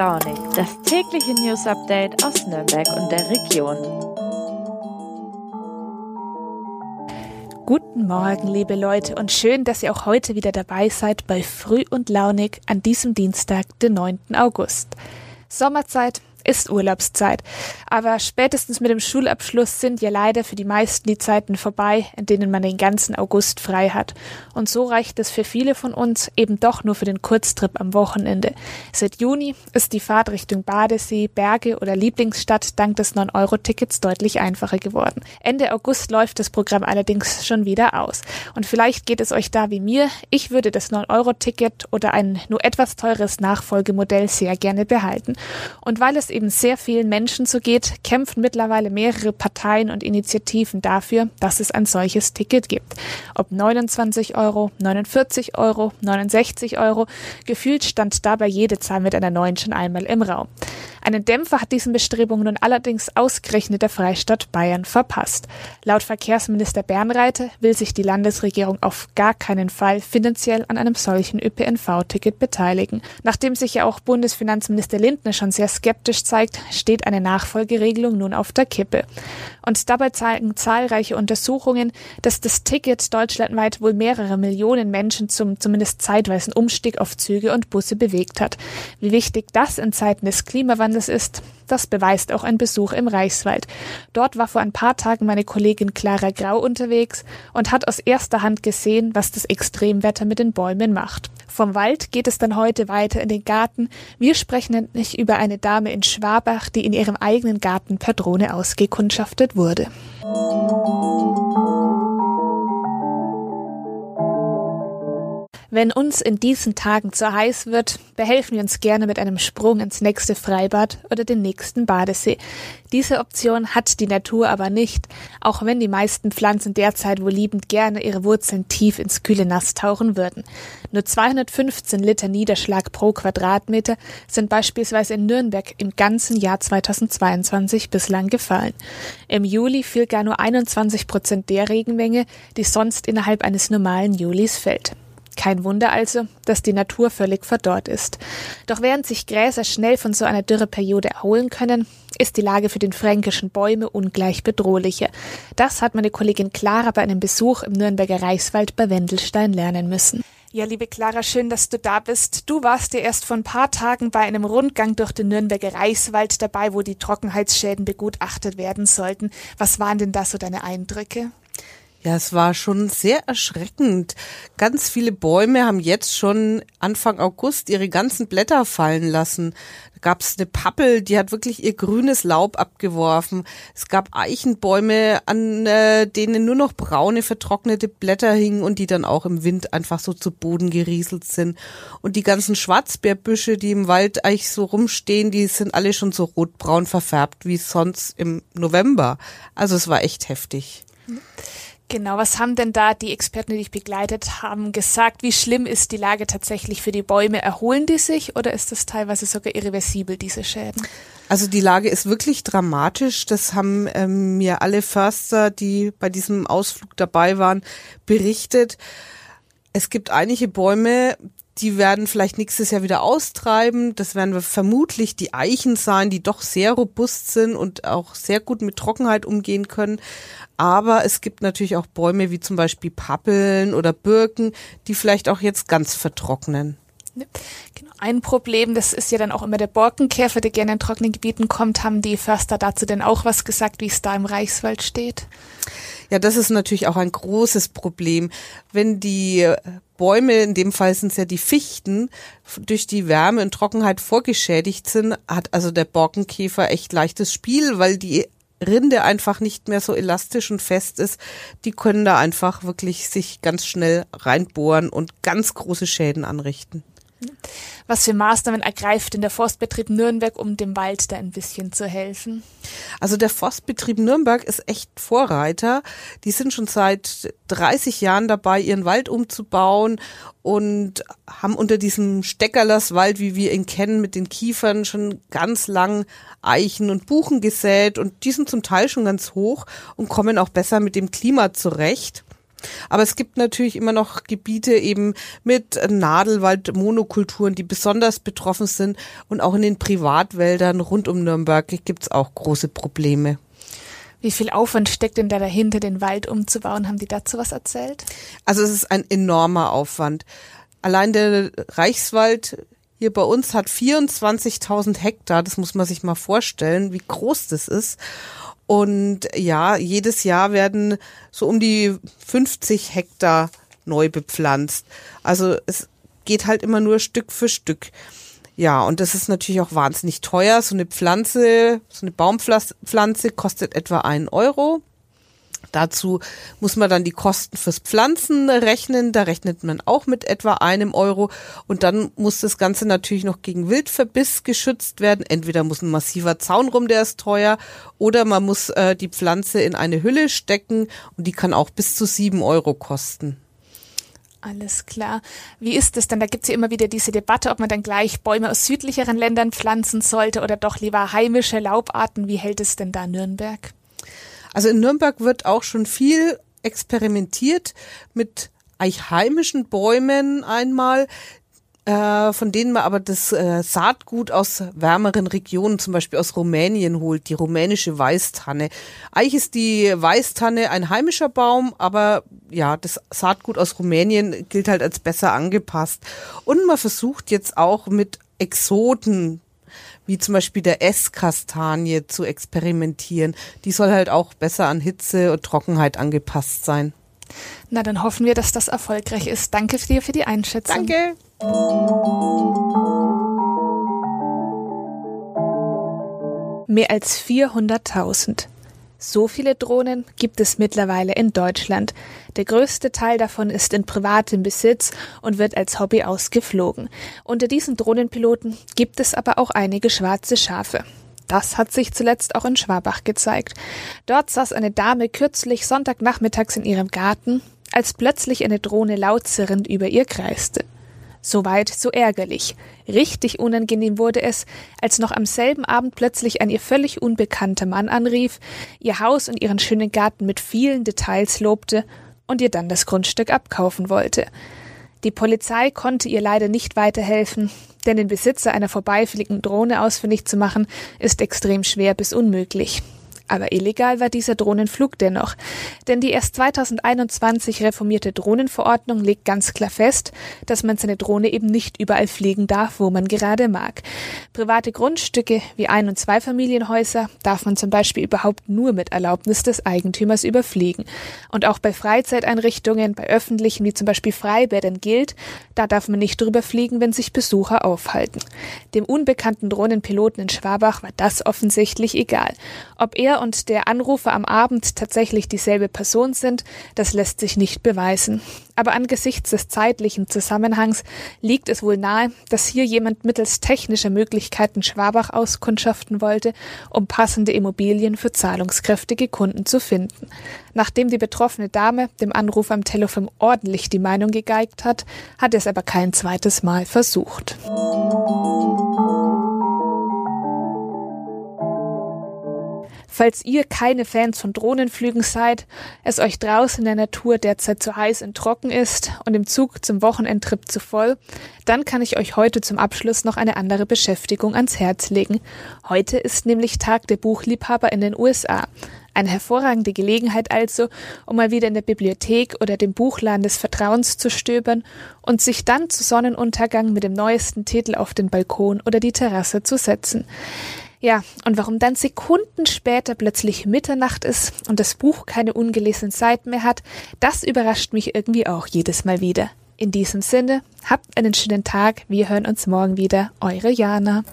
Launig, das tägliche News Update aus Nürnberg und der Region. Guten Morgen, liebe Leute, und schön, dass ihr auch heute wieder dabei seid bei Früh und Launig an diesem Dienstag, den 9. August. Sommerzeit, ist Urlaubszeit. Aber spätestens mit dem Schulabschluss sind ja leider für die meisten die Zeiten vorbei, in denen man den ganzen August frei hat. Und so reicht es für viele von uns eben doch nur für den Kurztrip am Wochenende. Seit Juni ist die Fahrt Richtung Badesee, Berge oder Lieblingsstadt dank des 9-Euro-Tickets deutlich einfacher geworden. Ende August läuft das Programm allerdings schon wieder aus. Und vielleicht geht es euch da wie mir. Ich würde das 9-Euro-Ticket oder ein nur etwas teures Nachfolgemodell sehr gerne behalten. Und weil es eben sehr vielen Menschen so geht, kämpfen mittlerweile mehrere Parteien und Initiativen dafür, dass es ein solches Ticket gibt. Ob 29 Euro, 49 Euro, 69 Euro, gefühlt stand dabei jede Zahl mit einer neuen schon einmal im Raum. Einen Dämpfer hat diesen Bestrebungen nun allerdings ausgerechnet der Freistaat Bayern verpasst. Laut Verkehrsminister Bernreiter will sich die Landesregierung auf gar keinen Fall finanziell an einem solchen ÖPNV-Ticket beteiligen. Nachdem sich ja auch Bundesfinanzminister Lindner schon sehr skeptisch zeigt, steht eine Nachfolgeregelung nun auf der Kippe. Und dabei zeigen zahlreiche Untersuchungen, dass das Ticket deutschlandweit wohl mehrere Millionen Menschen zum zumindest zeitweisen Umstieg auf Züge und Busse bewegt hat. Wie wichtig das in Zeiten des Klimawandels ist, das beweist auch ein Besuch im Reichswald. Dort war vor ein paar Tagen meine Kollegin Clara Grau unterwegs und hat aus erster Hand gesehen, was das Extremwetter mit den Bäumen macht. Vom Wald geht es dann heute weiter in den Garten. Wir sprechen nämlich über eine Dame in Schwabach, die in ihrem eigenen Garten per Drohne ausgekundschaftet wurde. Wenn uns in diesen Tagen zu heiß wird, behelfen wir uns gerne mit einem Sprung ins nächste Freibad oder den nächsten Badesee. Diese Option hat die Natur aber nicht, auch wenn die meisten Pflanzen derzeit wohl liebend gerne ihre Wurzeln tief ins kühle Nass tauchen würden. Nur 215 Liter Niederschlag pro Quadratmeter sind beispielsweise in Nürnberg im ganzen Jahr 2022 bislang gefallen. Im Juli fiel gar nur 21 Prozent der Regenmenge, die sonst innerhalb eines normalen Julis fällt. Kein Wunder also, dass die Natur völlig verdorrt ist. Doch während sich Gräser schnell von so einer Dürreperiode erholen können, ist die Lage für den fränkischen Bäume ungleich bedrohlicher. Das hat meine Kollegin Clara bei einem Besuch im Nürnberger Reichswald bei Wendelstein lernen müssen. Ja, liebe Clara, schön, dass du da bist. Du warst ja erst vor ein paar Tagen bei einem Rundgang durch den Nürnberger Reichswald dabei, wo die Trockenheitsschäden begutachtet werden sollten. Was waren denn da so deine Eindrücke? Ja, es war schon sehr erschreckend. Ganz viele Bäume haben jetzt schon Anfang August ihre ganzen Blätter fallen lassen. Da gab es eine Pappel, die hat wirklich ihr grünes Laub abgeworfen. Es gab Eichenbäume, an äh, denen nur noch braune, vertrocknete Blätter hingen und die dann auch im Wind einfach so zu Boden gerieselt sind. Und die ganzen Schwarzbeerbüsche, die im Wald eigentlich so rumstehen, die sind alle schon so rotbraun verfärbt wie sonst im November. Also es war echt heftig. Mhm. Genau, was haben denn da die Experten, die dich begleitet haben, gesagt? Wie schlimm ist die Lage tatsächlich für die Bäume? Erholen die sich oder ist das teilweise sogar irreversibel, diese Schäden? Also die Lage ist wirklich dramatisch. Das haben ähm, mir alle Förster, die bei diesem Ausflug dabei waren, berichtet. Es gibt einige Bäume, die werden vielleicht nächstes Jahr wieder austreiben. Das werden vermutlich die Eichen sein, die doch sehr robust sind und auch sehr gut mit Trockenheit umgehen können. Aber es gibt natürlich auch Bäume wie zum Beispiel Pappeln oder Birken, die vielleicht auch jetzt ganz vertrocknen. Genau. Ein Problem, das ist ja dann auch immer der Borkenkäfer, der gerne in trockenen Gebieten kommt. Haben die Förster dazu denn auch was gesagt, wie es da im Reichswald steht? Ja, das ist natürlich auch ein großes Problem. Wenn die Bäume, in dem Fall sind es ja die Fichten, durch die Wärme und Trockenheit vorgeschädigt sind, hat also der Borkenkäfer echt leichtes Spiel, weil die Rinde einfach nicht mehr so elastisch und fest ist. Die können da einfach wirklich sich ganz schnell reinbohren und ganz große Schäden anrichten. Was für Maßnahmen ergreift denn der Forstbetrieb Nürnberg, um dem Wald da ein bisschen zu helfen? Also der Forstbetrieb Nürnberg ist echt Vorreiter. Die sind schon seit 30 Jahren dabei, ihren Wald umzubauen und haben unter diesem Steckerlerswald, wie wir ihn kennen, mit den Kiefern schon ganz lang Eichen und Buchen gesät und die sind zum Teil schon ganz hoch und kommen auch besser mit dem Klima zurecht. Aber es gibt natürlich immer noch Gebiete eben mit Nadelwald, Monokulturen, die besonders betroffen sind. Und auch in den Privatwäldern rund um Nürnberg gibt es auch große Probleme. Wie viel Aufwand steckt denn da dahinter, den Wald umzubauen? Haben die dazu was erzählt? Also es ist ein enormer Aufwand. Allein der Reichswald hier bei uns hat 24.000 Hektar. Das muss man sich mal vorstellen, wie groß das ist. Und ja, jedes Jahr werden so um die 50 Hektar neu bepflanzt. Also es geht halt immer nur Stück für Stück. Ja, und das ist natürlich auch wahnsinnig teuer. So eine Pflanze, so eine Baumpflanze kostet etwa einen Euro. Dazu muss man dann die Kosten fürs Pflanzen rechnen. Da rechnet man auch mit etwa einem Euro. Und dann muss das Ganze natürlich noch gegen Wildverbiss geschützt werden. Entweder muss ein massiver Zaun rum, der ist teuer, oder man muss äh, die Pflanze in eine Hülle stecken und die kann auch bis zu sieben Euro kosten. Alles klar. Wie ist es denn? Da gibt es ja immer wieder diese Debatte, ob man dann gleich Bäume aus südlicheren Ländern pflanzen sollte oder doch lieber heimische Laubarten. Wie hält es denn da Nürnberg? Also in Nürnberg wird auch schon viel experimentiert mit heimischen Bäumen einmal, äh, von denen man aber das äh, Saatgut aus wärmeren Regionen, zum Beispiel aus Rumänien holt, die rumänische Weißtanne. Eigentlich ist die Weißtanne ein heimischer Baum, aber ja, das Saatgut aus Rumänien gilt halt als besser angepasst. Und man versucht jetzt auch mit Exoten wie zum Beispiel der Esskastanie zu experimentieren. Die soll halt auch besser an Hitze und Trockenheit angepasst sein. Na, dann hoffen wir, dass das erfolgreich ist. Danke dir für die Einschätzung. Danke. Mehr als 400.000. So viele Drohnen gibt es mittlerweile in Deutschland. Der größte Teil davon ist in privatem Besitz und wird als Hobby ausgeflogen. Unter diesen Drohnenpiloten gibt es aber auch einige schwarze Schafe. Das hat sich zuletzt auch in Schwabach gezeigt. Dort saß eine Dame kürzlich Sonntagnachmittags in ihrem Garten, als plötzlich eine Drohne laut zirrend über ihr kreiste. Soweit so ärgerlich. Richtig unangenehm wurde es, als noch am selben Abend plötzlich ein ihr völlig unbekannter Mann anrief, ihr Haus und ihren schönen Garten mit vielen Details lobte und ihr dann das Grundstück abkaufen wollte. Die Polizei konnte ihr leider nicht weiterhelfen, denn den Besitzer einer vorbeifliegenden Drohne ausfindig zu machen, ist extrem schwer bis unmöglich. Aber illegal war dieser Drohnenflug dennoch. Denn die erst 2021 reformierte Drohnenverordnung legt ganz klar fest, dass man seine Drohne eben nicht überall fliegen darf, wo man gerade mag. Private Grundstücke wie Ein- und Zweifamilienhäuser darf man zum Beispiel überhaupt nur mit Erlaubnis des Eigentümers überfliegen. Und auch bei Freizeiteinrichtungen, bei öffentlichen wie zum Beispiel Freibädern gilt, da darf man nicht drüber fliegen, wenn sich Besucher aufhalten. Dem unbekannten Drohnenpiloten in Schwabach war das offensichtlich egal. Ob er und der Anrufer am Abend tatsächlich dieselbe Person sind, das lässt sich nicht beweisen. Aber angesichts des zeitlichen Zusammenhangs liegt es wohl nahe, dass hier jemand mittels technischer Möglichkeiten Schwabach auskundschaften wollte, um passende Immobilien für zahlungskräftige Kunden zu finden. Nachdem die betroffene Dame dem Anrufer am Telefon ordentlich die Meinung gegeigt hat, hat es aber kein zweites Mal versucht. Falls ihr keine Fans von Drohnenflügen seid, es euch draußen in der Natur derzeit zu heiß und trocken ist und im Zug zum Wochenendtrip zu voll, dann kann ich euch heute zum Abschluss noch eine andere Beschäftigung ans Herz legen. Heute ist nämlich Tag der Buchliebhaber in den USA. Eine hervorragende Gelegenheit also, um mal wieder in der Bibliothek oder dem Buchladen des Vertrauens zu stöbern und sich dann zu Sonnenuntergang mit dem neuesten Titel auf den Balkon oder die Terrasse zu setzen. Ja, und warum dann Sekunden später plötzlich Mitternacht ist und das Buch keine ungelesenen Seiten mehr hat, das überrascht mich irgendwie auch jedes Mal wieder. In diesem Sinne, habt einen schönen Tag, wir hören uns morgen wieder, eure Jana.